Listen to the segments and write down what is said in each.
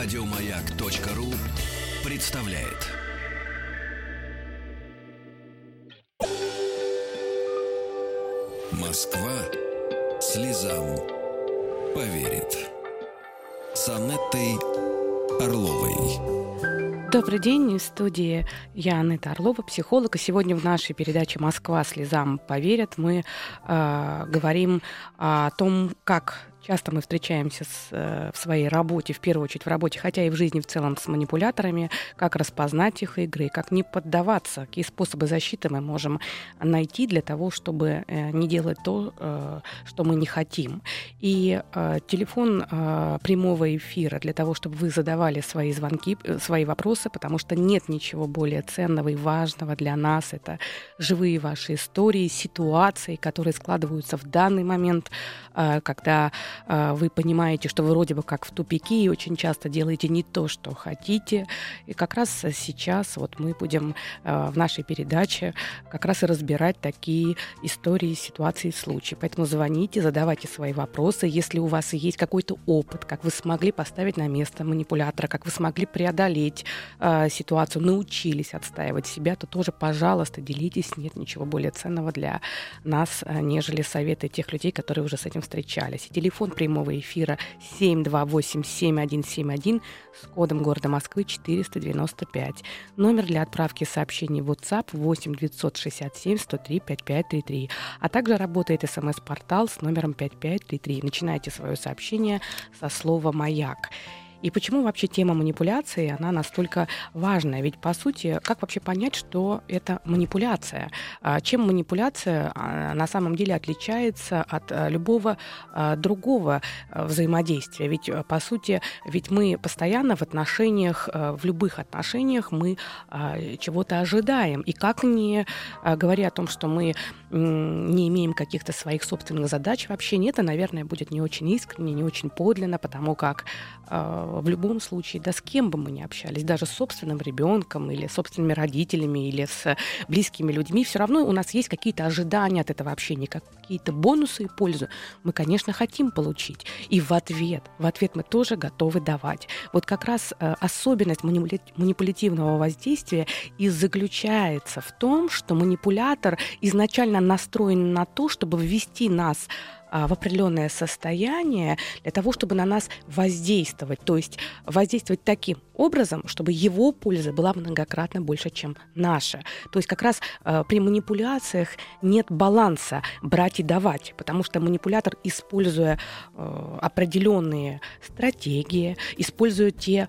Радиомаяк.ру представляет. Москва слезам поверит. С Анеттой Орловой. Добрый день, в студии я, Анетта Орлова, психолог. И сегодня в нашей передаче «Москва слезам поверят» мы э, говорим о том, как Часто мы встречаемся с, э, в своей работе, в первую очередь в работе, хотя и в жизни в целом с манипуляторами, как распознать их игры, как не поддаваться, какие способы защиты мы можем найти для того, чтобы э, не делать то, э, что мы не хотим. И телефон прямого эфира для того, чтобы вы задавали свои звонки, свои вопросы, потому что нет ничего более ценного и важного для нас. Это живые ваши истории, ситуации, которые складываются в данный момент, когда вы понимаете, что вы вроде бы как в тупике и очень часто делаете не то, что хотите. И как раз сейчас вот мы будем а, в нашей передаче как раз и разбирать такие истории, ситуации, случаи. Поэтому звоните, задавайте свои вопросы. Если у вас есть какой-то опыт, как вы смогли поставить на место манипулятора, как вы смогли преодолеть э, ситуацию, научились отстаивать себя, то тоже, пожалуйста, делитесь. Нет ничего более ценного для нас, нежели советы тех людей, которые уже с этим встречались. И телефон телефон прямого эфира 728-7171 с кодом города Москвы 495. Номер для отправки сообщений в WhatsApp 8 967 103 5533. А также работает смс-портал с номером 5533. Начинайте свое сообщение со слова «Маяк». И почему вообще тема манипуляции, она настолько важная? Ведь, по сути, как вообще понять, что это манипуляция? А, чем манипуляция а, на самом деле отличается от а, любого другого взаимодействия? Ведь, по сути, ведь мы постоянно в отношениях, в любых отношениях мы чего-то ожидаем. И как не говоря о том, что мы не имеем каких-то своих собственных задач вообще нет, это, наверное, будет не очень искренне, не очень подлинно, потому как в любом случае, да с кем бы мы ни общались, даже с собственным ребенком или собственными родителями или с близкими людьми, все равно у нас есть какие-то ожидания от этого общения, какие-то бонусы и пользу мы, конечно, хотим получить. И в ответ, в ответ мы тоже готовы давать. Вот как раз э, особенность манипулятивного воздействия и заключается в том, что манипулятор изначально настроен на то, чтобы ввести нас а, в определенное состояние для того, чтобы на нас воздействовать. То есть воздействовать таким образом, чтобы его польза была многократно больше, чем наша. То есть как раз э, при манипуляциях нет баланса брать и давать, потому что манипулятор, используя э, определенные стратегии, используя те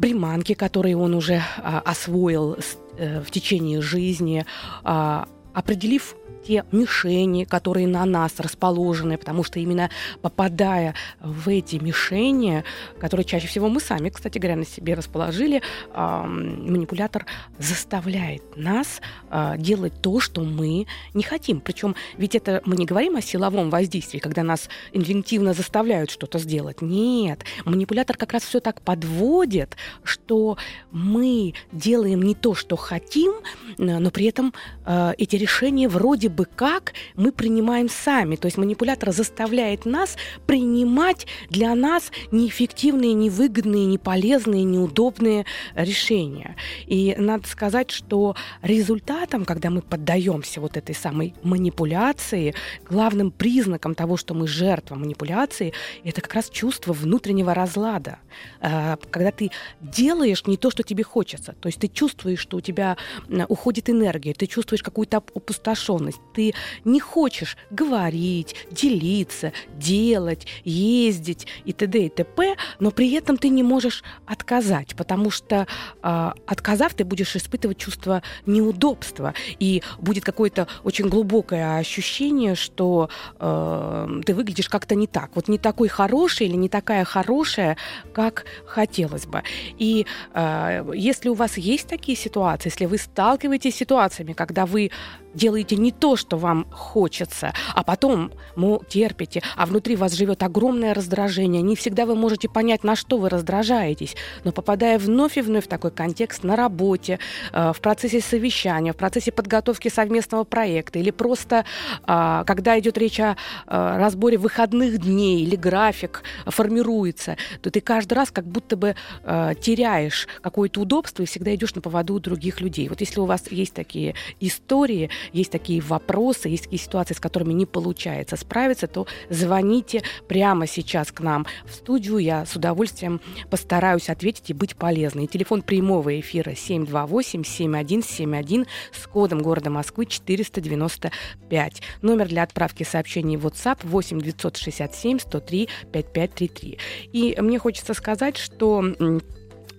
приманки, которые он уже э, освоил э, в течение жизни, э, определив те мишени, которые на нас расположены, потому что именно попадая в эти мишени, которые чаще всего мы сами, кстати говоря, на себе расположили, э, манипулятор заставляет нас э, делать то, что мы не хотим. Причем ведь это мы не говорим о силовом воздействии, когда нас инвентивно заставляют что-то сделать. Нет, манипулятор как раз все так подводит, что мы делаем не то, что хотим, но при этом э, эти решения вроде бы как мы принимаем сами. То есть манипулятор заставляет нас принимать для нас неэффективные, невыгодные, неполезные, неудобные решения. И надо сказать, что результатом, когда мы поддаемся вот этой самой манипуляции, главным признаком того, что мы жертва манипуляции, это как раз чувство внутреннего разлада. А, когда ты делаешь не то, что тебе хочется, то есть ты чувствуешь, что у тебя уходит энергия, ты чувствуешь какую-то опустошенность, ты не хочешь говорить, делиться, делать, ездить и т.д. и т.п., но при этом ты не можешь отказать, потому что э, отказав, ты будешь испытывать чувство неудобства, и будет какое-то очень глубокое ощущение, что э, ты выглядишь как-то не так, вот не такой хороший или не такая хорошая, как хотелось бы. И э, если у вас есть такие ситуации, если вы сталкиваетесь с ситуациями, когда вы делаете не то, что вам хочется, а потом ну, терпите, а внутри вас живет огромное раздражение. Не всегда вы можете понять, на что вы раздражаетесь, но попадая вновь и вновь в такой контекст на работе, э, в процессе совещания, в процессе подготовки совместного проекта или просто э, когда идет речь о э, разборе выходных дней или график формируется, то ты каждый раз как будто бы э, теряешь какое-то удобство и всегда идешь на поводу у других людей. Вот если у вас есть такие истории, есть такие вопросы, есть такие ситуации, с которыми не получается справиться, то звоните прямо сейчас к нам в студию. Я с удовольствием постараюсь ответить и быть полезной. телефон прямого эфира 728-7171 с кодом города Москвы 495. Номер для отправки сообщений в WhatsApp 8 967 103 5533. И мне хочется сказать, что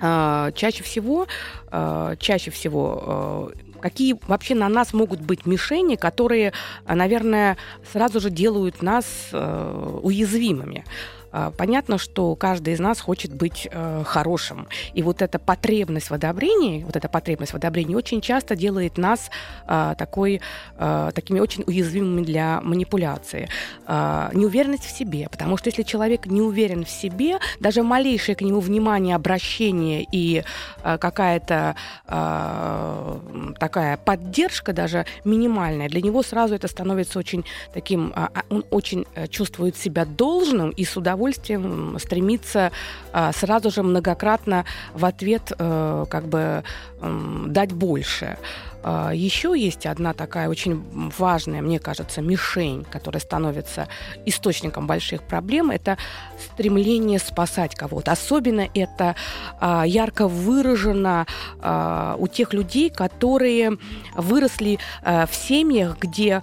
э, чаще всего, э, чаще всего э, какие вообще на нас могут быть мишени, которые, наверное, сразу же делают нас э, уязвимыми. А, понятно, что каждый из нас хочет быть э, хорошим. И вот эта потребность в одобрении, вот эта потребность в одобрении очень часто делает нас э, такой, э, такими очень уязвимыми для манипуляции. Э, неуверенность в себе. Потому что если человек не уверен в себе, даже малейшее к нему внимание, обращение и э, какая-то э, такая поддержка, даже минимальная, для него сразу это становится очень таким... Э, он очень э, чувствует себя должным и с удовольствием удовольствием стремится а, сразу же многократно в ответ э, как бы дать больше. А, Еще есть одна такая очень важная, мне кажется, мишень, которая становится источником больших проблем. Это стремление спасать кого-то. Особенно это а, ярко выражено а, у тех людей, которые выросли в семьях, где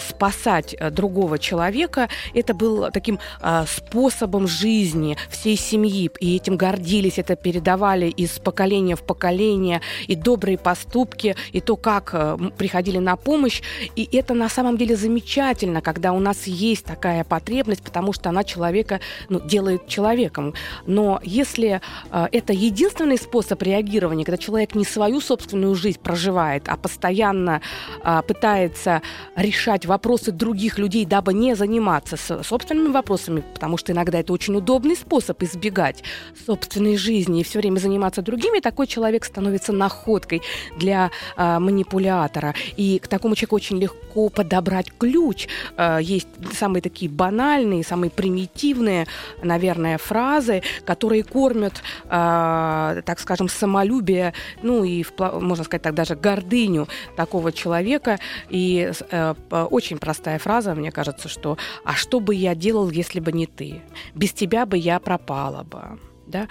спасать другого человека это был таким способом жизни всей семьи. И этим гордились, это передавали из поколения в поколение. И добрые поступки, и то, как э, приходили на помощь. И это на самом деле замечательно, когда у нас есть такая потребность, потому что она человека ну, делает человеком. Но если э, это единственный способ реагирования, когда человек не свою собственную жизнь проживает, а постоянно э, пытается решать вопросы других людей, дабы не заниматься собственными вопросами, потому что иногда это очень удобный способ избегать собственной жизни и все время заниматься другими, такой человек становится находкой для э, манипулятора. И к такому человеку очень легко подобрать ключ. Э, есть самые такие банальные, самые примитивные, наверное, фразы, которые кормят, э, так скажем, самолюбие, ну и, можно сказать так, даже гордыню такого человека. И э, очень простая фраза, мне кажется, что «А что бы я делал, если бы не ты? Без тебя бы я пропала бы». Да?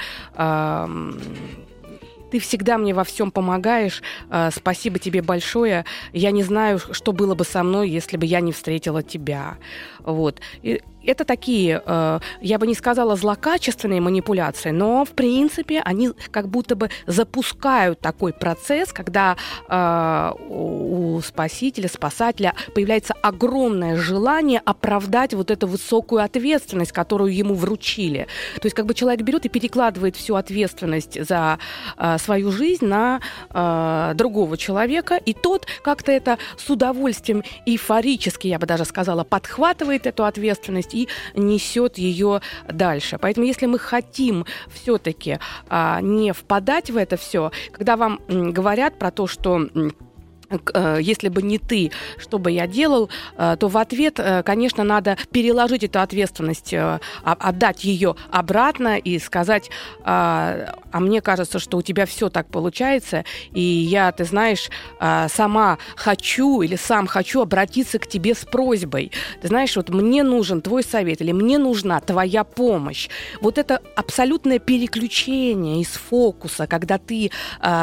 Ты всегда мне во всем помогаешь. Э, спасибо тебе большое. Я не знаю, что было бы со мной, если бы я не встретила тебя. Вот. И это такие, э, я бы не сказала злокачественные манипуляции, но в принципе они как будто бы запускают такой процесс, когда э, у спасителя, спасателя появляется огромное желание оправдать вот эту высокую ответственность, которую ему вручили. То есть как бы человек берет и перекладывает всю ответственность за э, свою жизнь на другого человека, и тот как-то это с удовольствием эйфорически, я бы даже сказала, подхватывает эту ответственность и несет ее дальше. Поэтому если мы хотим все-таки а, не впадать в это все, когда вам говорят про то, что если бы не ты, что бы я делал, э, то в ответ, э, конечно, надо переложить эту ответственность, отдать ее обратно и сказать, а, а мне кажется, что у тебя все так получается, и я, ты знаешь, сама хочу или сам хочу обратиться к тебе с просьбой. Ты знаешь, вот мне нужен твой совет или мне нужна твоя помощь. Вот это абсолютное переключение из фокуса, когда ты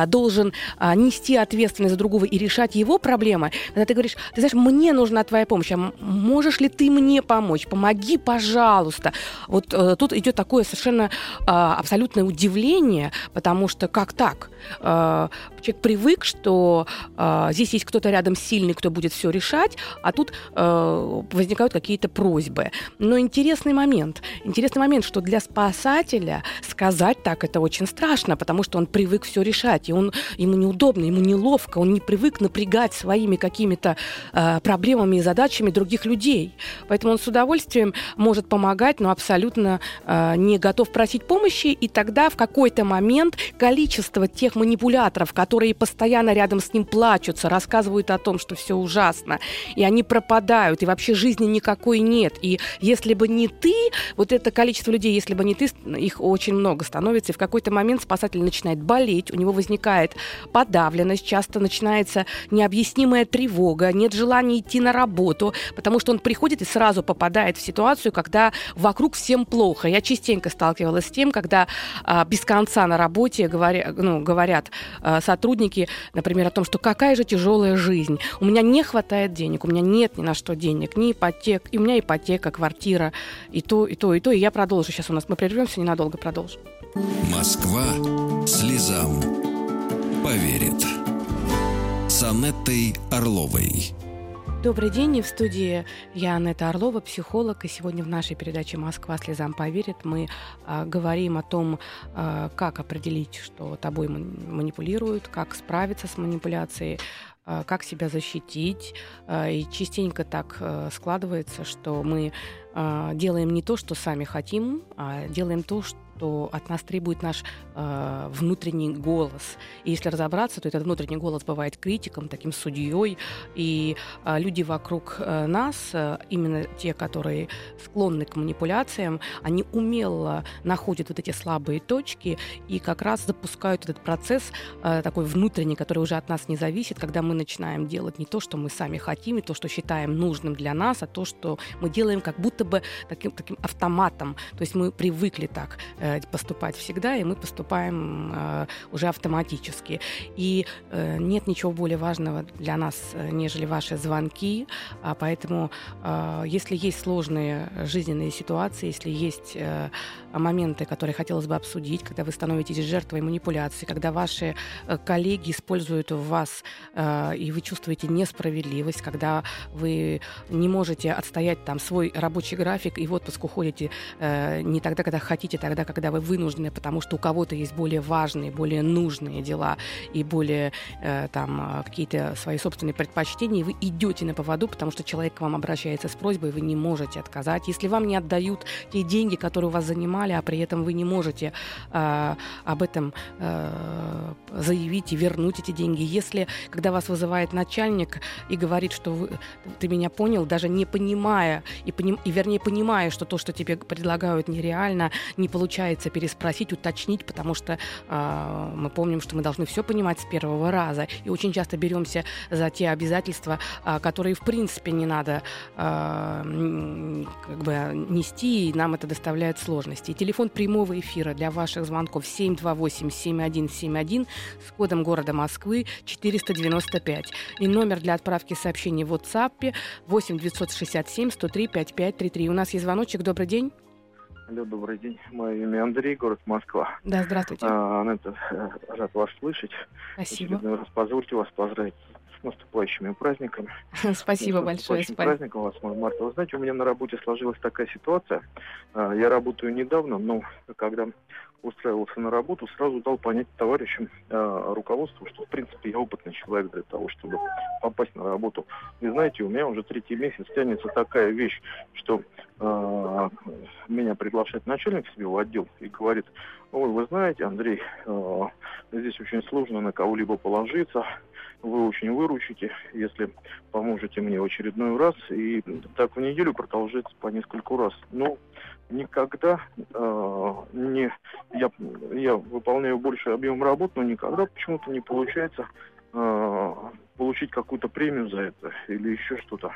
должен нести ответственность за другого и решить решать его проблемы, когда ты говоришь, ты знаешь, мне нужна твоя помощь, а можешь ли ты мне помочь? Помоги, пожалуйста. Вот э, тут идет такое совершенно э, абсолютное удивление, потому что как так? Э, человек привык, что э, здесь есть кто-то рядом сильный, кто будет все решать, а тут э, возникают какие-то просьбы. Но интересный момент. Интересный момент, что для спасателя сказать так это очень страшно, потому что он привык все решать, и он, ему неудобно, ему неловко, он не привык напрягать своими какими-то э, проблемами и задачами других людей. Поэтому он с удовольствием может помогать, но абсолютно э, не готов просить помощи, и тогда в какой-то момент количество тех манипуляторов, которые постоянно рядом с ним плачутся, рассказывают о том, что все ужасно, и они пропадают, и вообще жизни никакой нет. И если бы не ты, вот это количество людей, если бы не ты, их очень много становится, и в какой-то момент спасатель начинает болеть, у него возникает подавленность, часто начинается необъяснимая тревога, нет желания идти на работу, потому что он приходит и сразу попадает в ситуацию, когда вокруг всем плохо. Я частенько сталкивалась с тем, когда а, без конца на работе говоря, ну, говорят а, сотрудники, например, о том, что какая же тяжелая жизнь. У меня не хватает денег, у меня нет ни на что денег, ни ипотек, и у меня ипотека, квартира, и то, и то, и то. И я продолжу. Сейчас у нас мы прервемся, ненадолго продолжим. Москва слезам поверит. С Анеттой Орловой. Добрый день, и в студии я Анетта Орлова, психолог, и сегодня в нашей передаче «Москва слезам поверит» мы а, говорим о том, а, как определить, что тобой манипулируют, как справиться с манипуляцией, а, как себя защитить. А, и частенько так а, складывается, что мы а, делаем не то, что сами хотим, а делаем то, что что от нас требует наш э, внутренний голос. И если разобраться, то этот внутренний голос бывает критиком, таким судьей, и э, люди вокруг э, нас, э, именно те, которые склонны к манипуляциям, они умело находят вот эти слабые точки и как раз запускают этот процесс э, такой внутренний, который уже от нас не зависит, когда мы начинаем делать не то, что мы сами хотим, и то, что считаем нужным для нас, а то, что мы делаем как будто бы таким, таким автоматом. То есть мы привыкли так э, поступать всегда, и мы поступаем э, уже автоматически. И э, нет ничего более важного для нас, нежели ваши звонки, а поэтому если есть сложные жизненные ситуации, если есть моменты, которые хотелось бы обсудить, когда вы становитесь жертвой манипуляции, когда ваши коллеги используют вас, и вы чувствуете несправедливость, когда вы не можете отстоять там свой рабочий график и в отпуск уходите не тогда, когда хотите, тогда, когда вы вынуждены, потому что у кого-то есть более важные, более нужные дела и более э, там э, какие-то свои собственные предпочтения, и вы идете на поводу, потому что человек к вам обращается с просьбой, и вы не можете отказать. Если вам не отдают те деньги, которые у вас занимали, а при этом вы не можете э, об этом э, заявить и вернуть эти деньги, если когда вас вызывает начальник и говорит, что вы, ты меня понял, даже не понимая и, поним, и вернее понимая, что то, что тебе предлагают, нереально, не получается переспросить, уточнить, потому что э, мы помним, что мы должны все понимать с первого раза. И очень часто беремся за те обязательства, э, которые в принципе не надо э, как бы нести, и нам это доставляет сложности. И телефон прямого эфира для ваших звонков 728-7171 с кодом города Москвы 495. И номер для отправки сообщений в WhatsApp 8 967 103 5533. У нас есть звоночек. Добрый день. Алло, добрый день. Мое имя Андрей, город Москва. Да, здравствуйте. А, Анетта, э, рад вас слышать. Спасибо. Очередной раз позвольте вас поздравить с наступающими праздниками. Спасибо с большое. С праздником вас, марта. Вы знаете, у меня на работе сложилась такая ситуация. А, я работаю недавно, но когда устраивался на работу, сразу дал понять товарищам э, руководству, что, в принципе, я опытный человек для того, чтобы попасть на работу. И знаете, у меня уже третий месяц тянется такая вещь, что э, меня приглашает начальник себе в отдел и говорит, ой, вы знаете, Андрей, э, здесь очень сложно на кого-либо положиться, вы очень выручите, если поможете мне в очередной раз. И так в неделю продолжается по нескольку раз. Но никогда э, не я, я выполняю больший объем работ, но никогда почему-то не получается э, получить какую-то премию за это или еще что-то.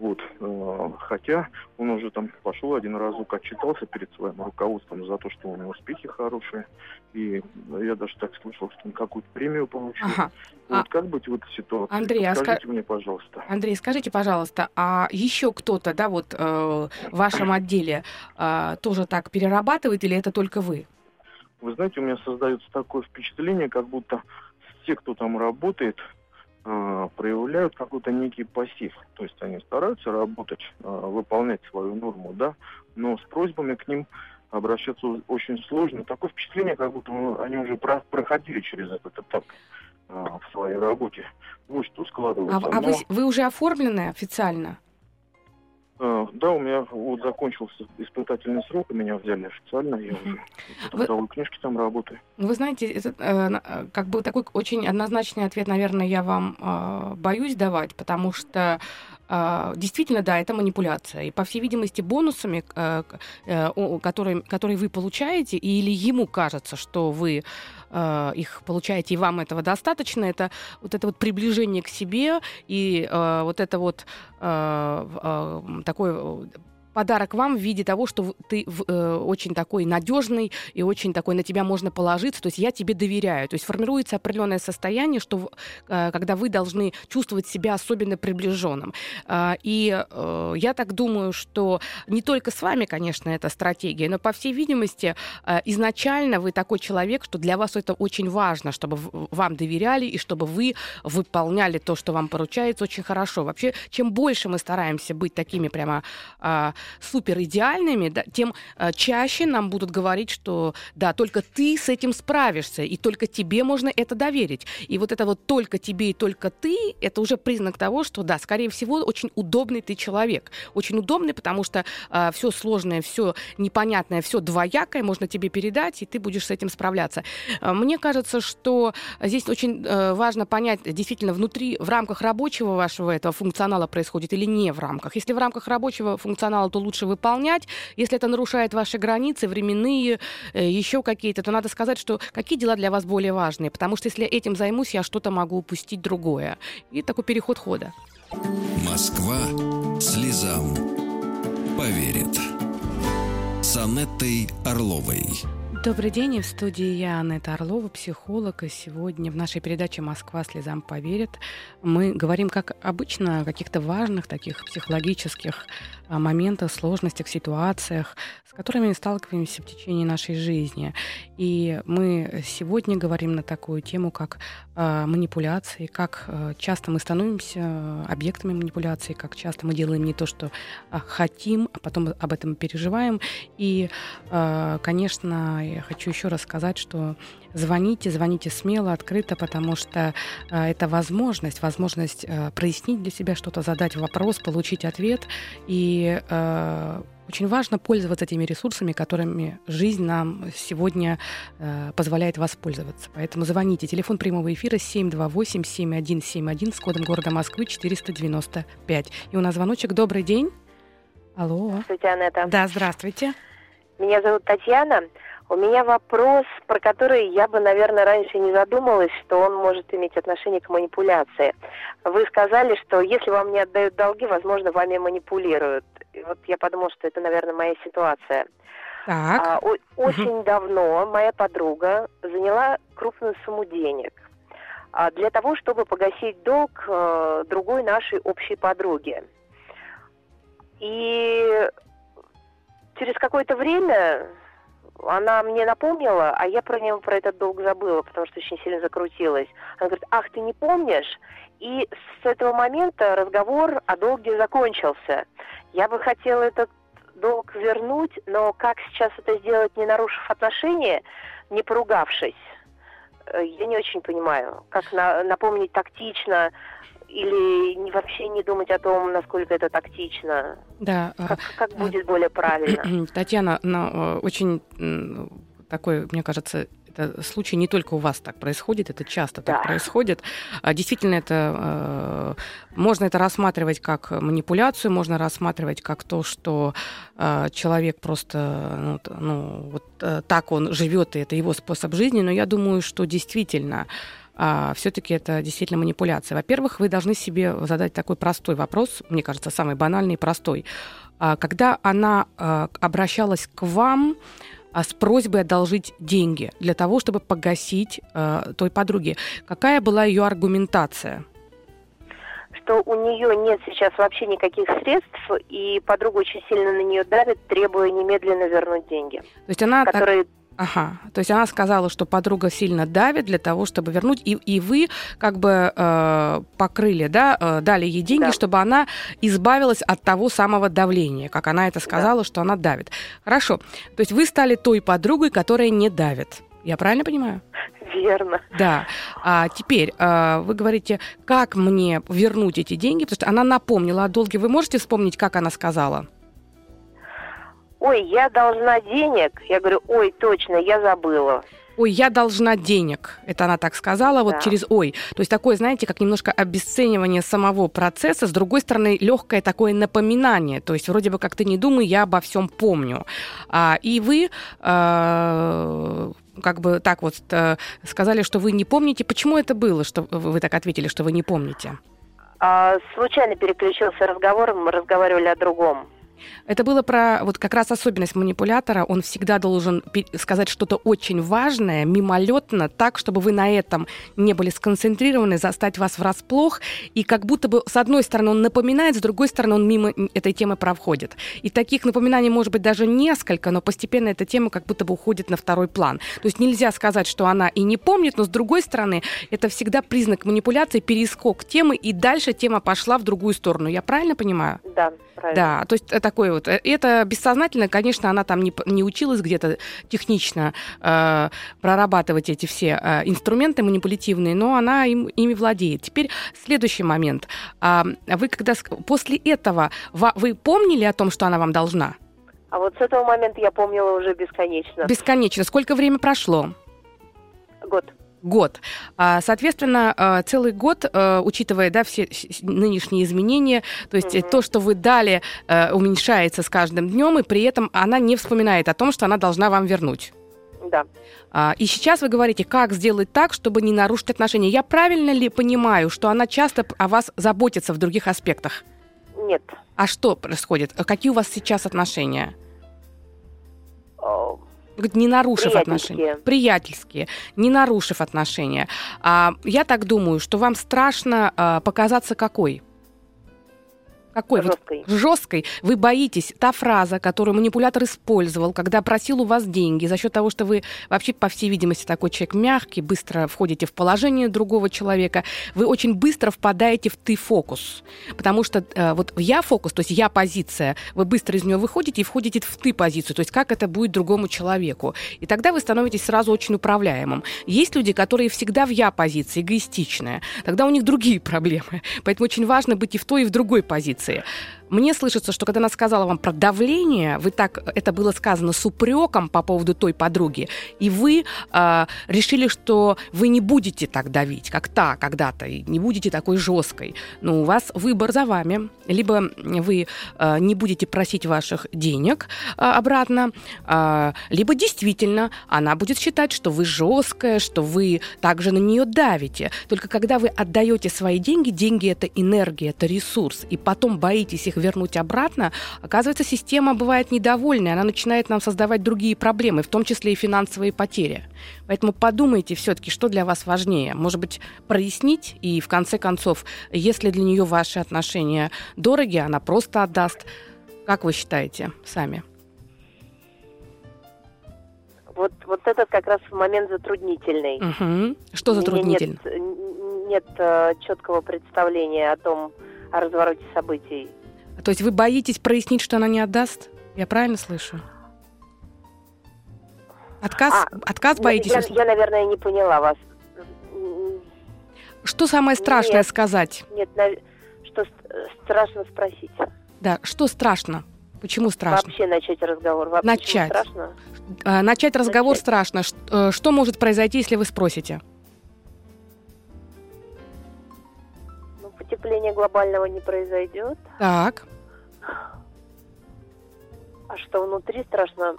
Вот. Э, хотя он уже там пошел один разок, отчитался перед своим руководством за то, что у него успехи хорошие. И я даже так слышал, что он какую-то премию получил. Ага. Вот а... как быть в этой ситуации? Андрей, скажите а... мне, пожалуйста. Андрей, скажите, пожалуйста, а еще кто-то, да, вот э, в вашем отделе э, тоже так перерабатывает или это только вы? Вы знаете, у меня создается такое впечатление, как будто все, кто там работает, проявляют какой-то некий пассив. То есть они стараются работать, э, выполнять свою норму, да, но с просьбами к ним обращаться очень сложно. Такое впечатление, как будто они уже про проходили через этот этап э, в своей работе. Вот что складывается. А, а вы, вы уже оформлены официально? А, да, у меня вот закончился испытательный срок, меня взяли официально, я уже в трудовой книжке там работаю. Вы знаете, это, э, как бы такой очень однозначный ответ, наверное, я вам э, боюсь давать, потому что э, действительно, да, это манипуляция. И, по всей видимости, бонусами, э, э, которые, которые вы получаете, или ему кажется, что вы э, их получаете, и вам этого достаточно, это вот это вот приближение к себе и вот это вот э, такое подарок вам в виде того, что ты э, очень такой надежный и очень такой на тебя можно положиться, то есть я тебе доверяю. То есть формируется определенное состояние, что э, когда вы должны чувствовать себя особенно приближенным. Э, и э, я так думаю, что не только с вами, конечно, эта стратегия, но по всей видимости э, изначально вы такой человек, что для вас это очень важно, чтобы вам доверяли и чтобы вы выполняли то, что вам поручается, очень хорошо. Вообще, чем больше мы стараемся быть такими прямо э, супер идеальными, да, тем э, чаще нам будут говорить, что да, только ты с этим справишься, и только тебе можно это доверить. И вот это вот только тебе и только ты, это уже признак того, что да, скорее всего, очень удобный ты человек. Очень удобный, потому что э, все сложное, все непонятное, все двоякое можно тебе передать, и ты будешь с этим справляться. Э, мне кажется, что здесь очень э, важно понять, действительно, внутри, в рамках рабочего вашего этого функционала происходит или не в рамках. Если в рамках рабочего функционала то лучше выполнять. Если это нарушает ваши границы, временные, э, еще какие-то, то надо сказать, что какие дела для вас более важные. Потому что если этим займусь, я что-то могу упустить другое. И такой переход хода. Москва слезам поверит. С Анеттой Орловой. Добрый день, в студии я, Анетта Орлова, психолог, и сегодня в нашей передаче «Москва слезам поверит» мы говорим, как обычно, о каких-то важных таких психологических моментах, сложностях, ситуациях, с которыми сталкиваемся в течение нашей жизни. И мы сегодня говорим на такую тему, как э, манипуляции, как э, часто мы становимся объектами манипуляции, как часто мы делаем не то, что э, хотим, а потом об этом переживаем. И, э, конечно, я хочу еще раз сказать, что звоните, звоните смело, открыто, потому что э, это возможность, возможность э, прояснить для себя что-то, задать вопрос, получить ответ. И э, очень важно пользоваться теми ресурсами, которыми жизнь нам сегодня э, позволяет воспользоваться. Поэтому звоните. Телефон прямого эфира 728-7171 с кодом города Москвы 495. И у нас звоночек. Добрый день. Алло. Здравствуйте, Анетта. Да, здравствуйте. Меня зовут Татьяна. У меня вопрос, про который я бы, наверное, раньше не задумалась, что он может иметь отношение к манипуляции. Вы сказали, что если вам не отдают долги, возможно, вами манипулируют. И вот я подумала, что это, наверное, моя ситуация. Так. А, о- очень давно моя подруга заняла крупную сумму денег а, для того, чтобы погасить долг а, другой нашей общей подруги. И через какое-то время она мне напомнила, а я про него, про этот долг забыла, потому что очень сильно закрутилась. Она говорит, ах, ты не помнишь? И с этого момента разговор о долге закончился. Я бы хотела этот долг вернуть, но как сейчас это сделать, не нарушив отношения, не поругавшись? Э, я не очень понимаю, как на, напомнить тактично, или вообще не думать о том, насколько это тактично? Да. Как, как будет более правильно? Tatьяна, но э, очень такой, мне кажется, это случай не только у вас так происходит, это часто да. так происходит. А действительно, это э, можно это рассматривать как манипуляцию, можно рассматривать как то, что э, человек просто ну, ну вот э, так он живет, и это его способ жизни. Но я думаю, что действительно а, все-таки это действительно манипуляция. Во-первых, вы должны себе задать такой простой вопрос, мне кажется, самый банальный и простой. А, когда она а, обращалась к вам а, с просьбой одолжить деньги для того, чтобы погасить а, той подруге, какая была ее аргументация? что у нее нет сейчас вообще никаких средств, и подруга очень сильно на нее давит, требуя немедленно вернуть деньги. То есть она которые Ага, то есть она сказала, что подруга сильно давит для того, чтобы вернуть, и, и вы как бы э, покрыли, да, э, дали ей деньги, Да. чтобы она избавилась от того самого давления, как она это сказала, что она давит. Хорошо, то есть вы стали той подругой, которая не давит. Я правильно понимаю? Верно. Да. А теперь э, вы говорите, как мне вернуть эти деньги, потому что она напомнила о долге. Вы можете вспомнить, как она сказала? Ой, я должна денег. Я говорю, ой, точно, я забыла. Ой, я должна денег. Это она так сказала, вот Да. через ой. То есть такое, знаете, как немножко обесценивание самого процесса, с другой стороны, легкое такое напоминание. То есть вроде бы как ты не думай, я обо всем помню. А, и вы э, как бы так вот э, сказали, что вы не помните. Почему это было, что вы так ответили, что вы не помните? А, случайно переключился разговор, мы разговаривали о другом. Это было про вот как раз особенность манипулятора. Он всегда должен сказать что-то очень важное, мимолетно, так, чтобы вы на этом не были сконцентрированы, застать вас врасплох. И как будто бы, с одной стороны, он напоминает, с другой стороны, он мимо этой темы проходит. И таких напоминаний может быть даже несколько, но постепенно эта тема как будто бы уходит на второй план. То есть нельзя сказать, что она и не помнит, но с другой стороны, это всегда признак манипуляции, перескок темы, и дальше тема пошла в другую сторону. Я правильно понимаю? Да, правильно. Да, то есть э, такой вот. э, Это бессознательно, конечно, она там не, не училась где-то технично э, прорабатывать эти все э, инструменты манипулятивные, но она им, ими владеет. Теперь следующий момент. А, вы когда после этого вы помнили о том, что она вам должна? А вот с этого момента я помнила уже бесконечно. Бесконечно. Сколько времени прошло? Год. Год. А, Соответственно, э, целый год, э, учитывая да, все нынешние изменения, то есть Мгм. то, что вы дали, э, уменьшается с каждым днем, и при этом она не вспоминает о том, что она должна вам вернуть. Да. А, И сейчас вы говорите, как сделать так, чтобы не нарушить отношения. Я правильно ли понимаю, что она часто о вас заботится в других аспектах? Нет. А что происходит? А Какие у вас сейчас отношения? Говорит, не нарушив отношения. Приятельские, не нарушив отношения. А, я так думаю, что вам страшно а, показаться какой? Какой? Вот жесткой. жесткой. Вы боитесь. Та фраза, которую манипулятор использовал, когда просил у вас деньги, за счет того, что вы вообще, по всей видимости, такой человек мягкий, быстро входите в положение другого человека, вы очень быстро впадаете в ты-фокус. Потому что э, вот в я-фокус, то есть я-позиция, вы быстро из нее выходите и входите в ты-позицию, то есть как это будет другому человеку. И тогда вы становитесь сразу очень управляемым. Есть люди, которые всегда в я-позиции, эгоистичные. Тогда у них другие проблемы. Поэтому очень важно быть и в той, и в другой позиции. Yeah. Мне слышится, что когда она сказала вам про давление, вы так, это было сказано с упреком по поводу той подруги, и вы э, решили, что вы не будете так давить, как та когда-то, и не будете такой жесткой. Но у вас выбор за вами. Либо вы э, не будете просить ваших денег э, обратно, э, либо действительно она будет считать, что вы жесткая, что вы также на нее давите. Только когда вы отдаете свои деньги, деньги это энергия, это ресурс, и потом боитесь их вернуть обратно, оказывается, система бывает недовольной, она начинает нам создавать другие проблемы, в том числе и финансовые потери. Поэтому подумайте все-таки, что для вас важнее. Может быть, прояснить, и в конце концов, если для нее ваши отношения дороги, она просто отдаст. Как вы считаете сами? Вот, вот этот как раз момент затруднительный. Мгм. Что затруднительно? Нет, нет э, четкого представления о том, о развороте событий. То есть вы боитесь прояснить, что она не отдаст? Я правильно слышу? Отказ, А, отказ боитесь? Я, я, наверное, не поняла вас. Что самое страшное Нет. сказать? Нет, что ст- э, страшно спросить. Да, что страшно? Почему страшно? Вообще начать разговор. Вообще Начать. страшно. А, начать разговор Начать. страшно. Ш- э, Что может произойти, если вы спросите? Потепления глобального не произойдет. Так. А что внутри страшно,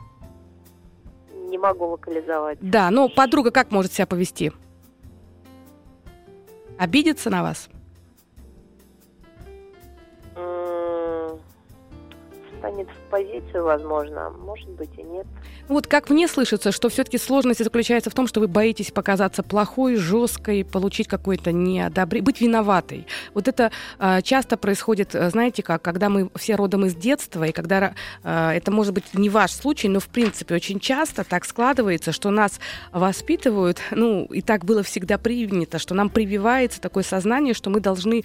не могу локализовать. Да, но подруга как может себя повести? Обидеться на вас? Станет в позицию, возможно, может быть и нет. Вот как мне слышится, что все-таки сложность заключается в том, что вы боитесь показаться плохой, жесткой, получить какое-то неодобрение, быть виноватой. Вот это э, часто происходит, знаете как, когда мы все родом из детства, и когда э, это может быть не ваш случай, но в принципе очень часто так складывается, что нас воспитывают, ну и так было всегда принято, что нам прививается такое сознание, что мы должны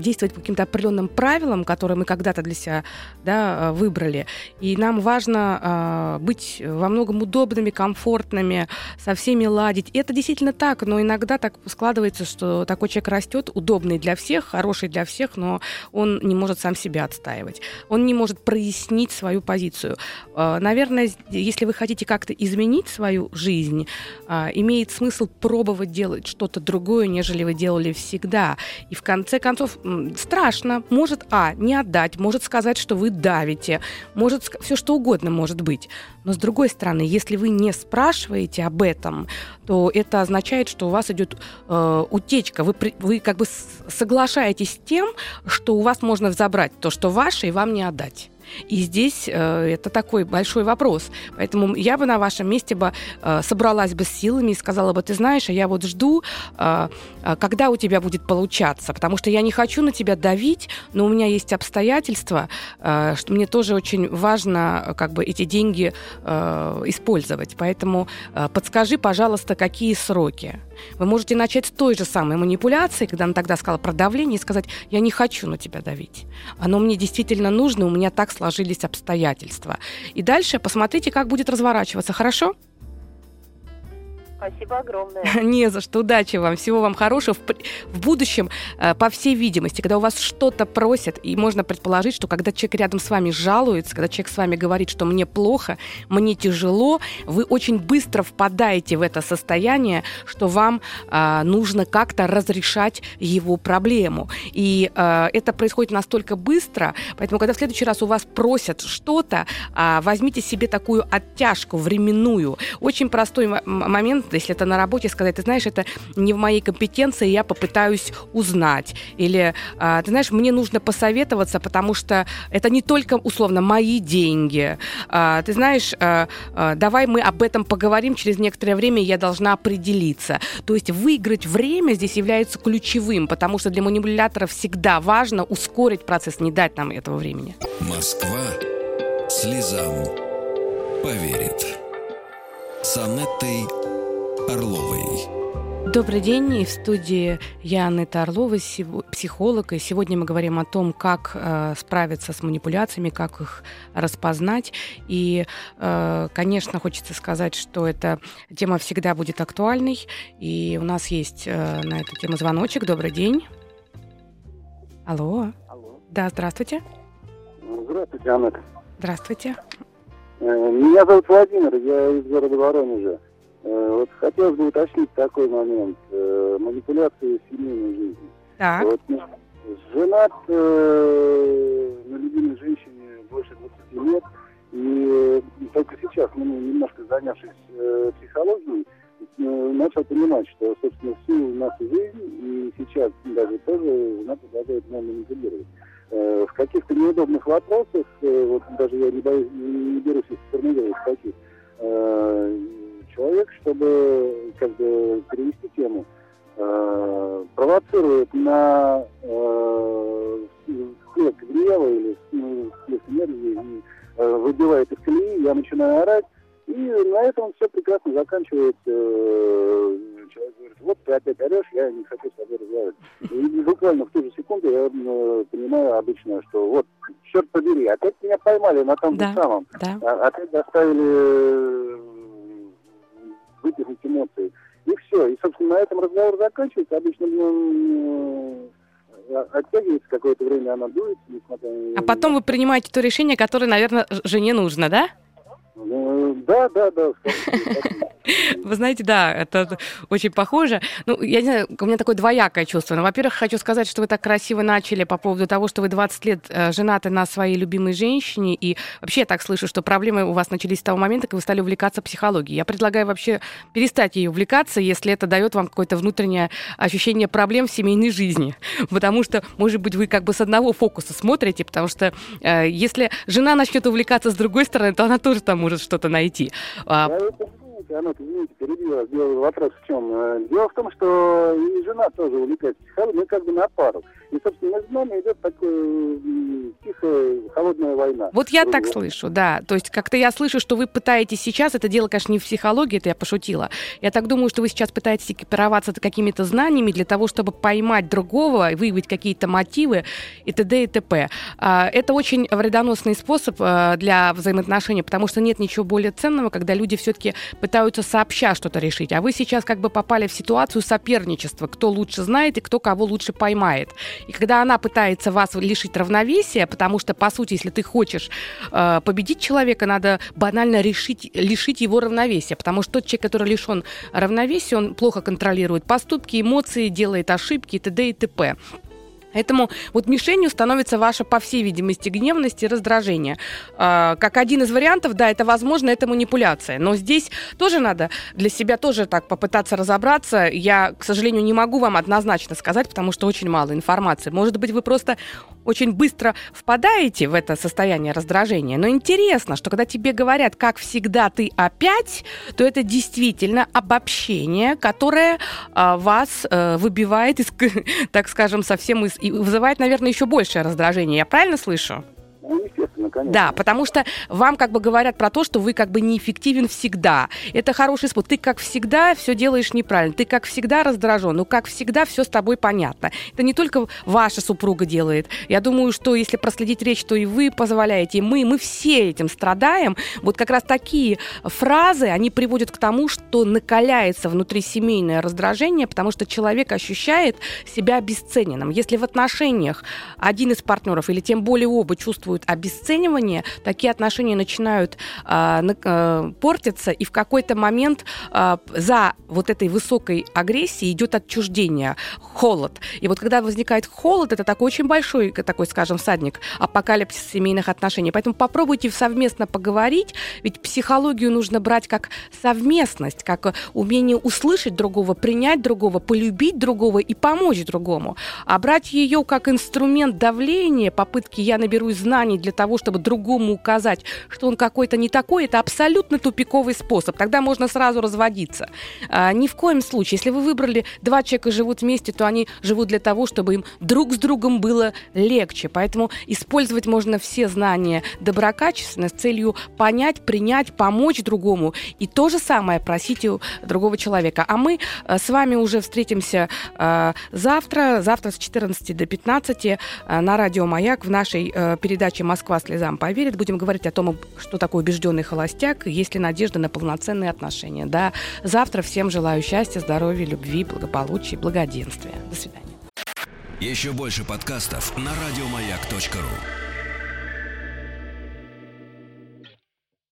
действовать по каким-то определенным правилам, которые мы когда-то для себя да, а, выбрали. И нам важно э, быть во многом удобными, комфортными, со всеми ладить. И это действительно так, но иногда так складывается, что такой человек растет, удобный для всех, хороший для всех, но он не может сам себя отстаивать. Он не может прояснить свою позицию. Наверное, если вы хотите как-то изменить свою жизнь, имеет смысл пробовать делать что-то другое, нежели вы делали всегда. И в конце концов, страшно. Может, а, не отдать, может сказать, что вы давите, может, все что угодно может быть. Но с другой стороны, если вы не спрашиваете об этом, то это означает, что у вас идет э, утечка. Вы, вы как бы соглашаетесь с тем, что у вас можно забрать то, что ваше, и вам не отдать. И здесь э, это такой большой вопрос. Поэтому я бы на вашем месте бы э, собралась бы с силами и сказала бы, ты знаешь, а я вот жду, э, э, когда у тебя будет получаться, потому что я не хочу на тебя давить, но у меня есть обстоятельства, э, что мне тоже очень важно э, как бы эти деньги э, использовать. Поэтому э, подскажи, пожалуйста, какие сроки. Вы можете начать с той же самой манипуляции, когда она тогда сказала про давление, и сказать, я не хочу на тебя давить. Оно мне действительно нужно, у меня так сложились обстоятельства. И дальше посмотрите, как будет разворачиваться. Хорошо? Спасибо огромное. Не за что. Удачи вам. Всего вам хорошего. В, в будущем, э, по всей видимости, когда у вас что-то просят, и можно предположить, что когда человек рядом с вами жалуется, когда человек с вами говорит, что мне плохо, мне тяжело, вы очень быстро впадаете в это состояние, что вам э, нужно как-то разрешать его проблему. И э, это происходит настолько быстро, поэтому, когда в следующий раз у вас просят что-то, э, возьмите себе такую оттяжку временную. Очень простой момент если это на работе, сказать, ты знаешь, это не в моей компетенции, я попытаюсь узнать. Или, а, ты знаешь, мне нужно посоветоваться, потому что это не только, условно, мои деньги. А, ты знаешь, а, давай мы об этом поговорим через некоторое время, я должна определиться. То есть выиграть время здесь является ключевым, потому что для манипулятора всегда важно ускорить процесс, не дать нам этого времени. Москва слезам поверит. С Анеттой Орловой. Добрый день, и в студии я Анетта Орлова, психолог, и сегодня мы говорим о том, как э, справиться с манипуляциями, как их распознать. И, э, конечно, хочется сказать, что эта тема всегда будет актуальной, и у нас есть э, на эту тему звоночек. Добрый день. Алло. Алло. Да, здравствуйте. Здравствуйте, Анетта. Здравствуйте. Э, меня зовут Владимир, я из города Воронежа. Э, вот хотелось бы уточнить такой момент. Э, манипуляции в семейной жизни. Так. Вот, ну, женат э, на любимой женщине больше 20 лет, и только сейчас, ну, немножко занявшись э, психологией, э, начал понимать, что, собственно, всю нашу жизнь, и сейчас даже тоже жена продолжает нам манипулировать. Э, в каких-то неудобных вопросах, э, вот даже я не, боюсь, не берусь сформулировать каких, э, человек, чтобы как бы перевести тему, э, провоцирует на э, всплеск гнева или ну, энергии, э, выбивает из колеи, я начинаю орать, и на этом все прекрасно заканчивается. Э, человек говорит, вот ты опять орешь, я не хочу с тобой разговаривать. И буквально в ту же секунду я э, понимаю обычно, что вот, черт побери, опять меня поймали на том да, же самом. Да. А, опять доставили выплеснуть эмоции. И все. И, собственно, на этом разговор заканчивается. Обычно ну, оттягивается какое-то время, она дует, несмотря А потом вы принимаете то решение, которое, наверное, жене нужно, да? Ну, да, да, да. Вы знаете, да, это очень похоже. Ну, я не знаю, у меня такое двоякое чувство. Ну, во-первых, хочу сказать, что вы так красиво начали по поводу того, что вы 20 лет э, женаты на своей любимой женщине, и вообще я так слышу, что проблемы у вас начались с того момента, как вы стали увлекаться психологией. Я предлагаю вообще перестать ей увлекаться, если это дает вам какое-то внутреннее ощущение проблем в семейной жизни. Потому что, может быть, вы как бы с одного фокуса смотрите, потому что э, если жена начнет увлекаться с другой стороны, то она тоже там может что-то найти. А Слушайте, Анат, извините, перебила. Дело, вопрос в чем? Э, дело в том, что и жена тоже увлекается психологией, мы как бы на пару. И, собственно, между нами идет такая тихая, холодная война. Вот я так слышу, да. То есть как-то я слышу, что вы пытаетесь сейчас, это дело, конечно, не в психологии, это я пошутила. Я так думаю, что вы сейчас пытаетесь экипироваться какими-то знаниями для того, чтобы поймать другого, выявить какие-то мотивы и т.д. и т.п. А, это очень вредоносный способ э, для взаимоотношений, потому что нет ничего более ценного, когда люди все-таки пытаются сообща что-то решить. А вы сейчас как бы попали в ситуацию соперничества, кто лучше знает и кто кого лучше поймает. И когда она пытается вас лишить равновесия, потому что, по сути, если ты хочешь э, победить человека, надо банально решить, лишить его равновесия, потому что тот человек, который лишен равновесия, он плохо контролирует поступки, эмоции, делает ошибки и т.д. и т.п. Поэтому вот мишенью становится ваша, по всей видимости, гневность и раздражение. А, как один из вариантов, да, это возможно, это манипуляция. Но здесь тоже надо для себя тоже так попытаться разобраться. Я, к сожалению, не могу вам однозначно сказать, потому что очень мало информации. Может быть, вы просто очень быстро впадаете в это состояние раздражения. Но интересно, что когда тебе говорят, как всегда ты опять, то это действительно обобщение, которое а, вас а, выбивает, из, так скажем, совсем из и вызывает, наверное, еще большее раздражение. Я правильно слышу? Ну, естественно, конечно. Да, потому что вам как бы говорят про то, что вы как бы неэффективен всегда. Это хороший способ. Ты как всегда все делаешь неправильно. Ты как всегда раздражен. Ну, как всегда все с тобой понятно. Это не только ваша супруга делает. Я думаю, что если проследить речь, то и вы позволяете, и мы, мы все этим страдаем. Вот как раз такие фразы, они приводят к тому, что накаляется внутри семейное раздражение, потому что человек ощущает себя обесцененным. Если в отношениях один из партнеров или тем более оба чувствуют чувствуют обесценивание, такие отношения начинают э, э, портиться, и в какой-то момент э, за вот этой высокой агрессией идет отчуждение, холод. И вот когда возникает холод, это такой очень большой, такой, скажем, садник апокалипсис семейных отношений. Поэтому попробуйте совместно поговорить, ведь психологию нужно брать как совместность, как умение услышать другого, принять другого, полюбить другого и помочь другому. А брать ее как инструмент давления, попытки «я наберусь знаний», знаний для того, чтобы другому указать, что он какой-то не такой, это абсолютно тупиковый способ. Тогда можно сразу разводиться. А, ни в коем случае. Если вы выбрали, два человека живут вместе, то они живут для того, чтобы им друг с другом было легче. Поэтому использовать можно все знания доброкачественно с целью понять, принять, помочь другому. И то же самое просить у другого человека. А мы а, с вами уже встретимся а, завтра, завтра с 14 до 15 а, на радио «Маяк» в нашей передаче передаче «Москва слезам поверит» будем говорить о том, что такое убежденный холостяк, есть ли надежда на полноценные отношения. Да, завтра всем желаю счастья, здоровья, любви, благополучия, благоденствия. До свидания. Еще больше подкастов на радиомаяк.ру